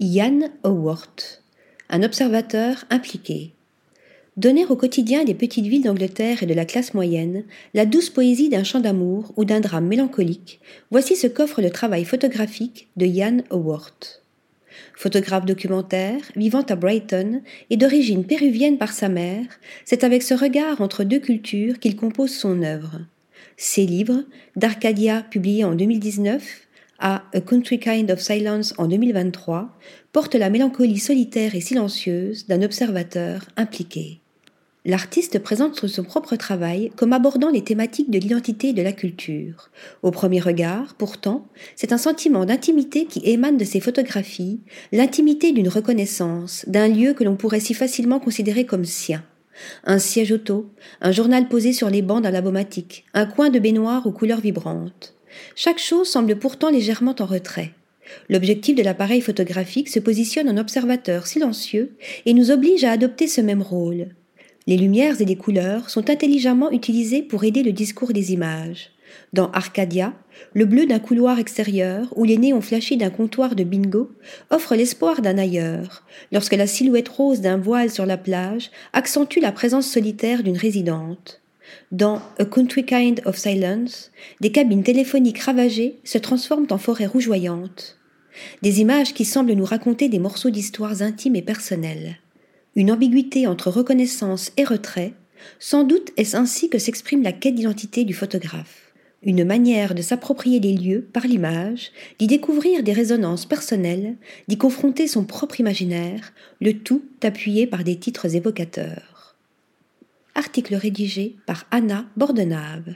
Ian Howarth, un observateur impliqué. Donner au quotidien des petites villes d'Angleterre et de la classe moyenne la douce poésie d'un chant d'amour ou d'un drame mélancolique, voici ce qu'offre le travail photographique de Ian Howarth. Photographe documentaire, vivant à Brighton et d'origine péruvienne par sa mère, c'est avec ce regard entre deux cultures qu'il compose son œuvre. Ses livres, d'Arcadia publié en 2019, à A Country Kind of Silence en 2023, portent la mélancolie solitaire et silencieuse d'un observateur impliqué. L'artiste présente son propre travail comme abordant les thématiques de l'identité et de la culture. Au premier regard, pourtant, c'est un sentiment d'intimité qui émane de ses photographies, l'intimité d'une reconnaissance, d'un lieu que l'on pourrait si facilement considérer comme sien. Un siège auto, un journal posé sur les bancs d'un labomatique, un coin de baignoire aux couleurs vibrantes. Chaque chose semble pourtant légèrement en retrait. L'objectif de l'appareil photographique se positionne en observateur silencieux et nous oblige à adopter ce même rôle. Les lumières et les couleurs sont intelligemment utilisées pour aider le discours des images. Dans Arcadia, le bleu d'un couloir extérieur ou les néons flashés d'un comptoir de bingo offrent l'espoir d'un ailleurs, lorsque la silhouette rose d'un voile sur la plage accentue la présence solitaire d'une résidente. Dans A Country Kind of Silence, des cabines téléphoniques ravagées se transforment en forêts rougeoyantes. Des images qui semblent nous raconter des morceaux d'histoires intimes et personnelles une ambiguïté entre reconnaissance et retrait, sans doute est-ce ainsi que s'exprime la quête d'identité du photographe. Une manière de s'approprier les lieux par l'image, d'y découvrir des résonances personnelles, d'y confronter son propre imaginaire, le tout appuyé par des titres évocateurs. Article rédigé par Anna Bordenave.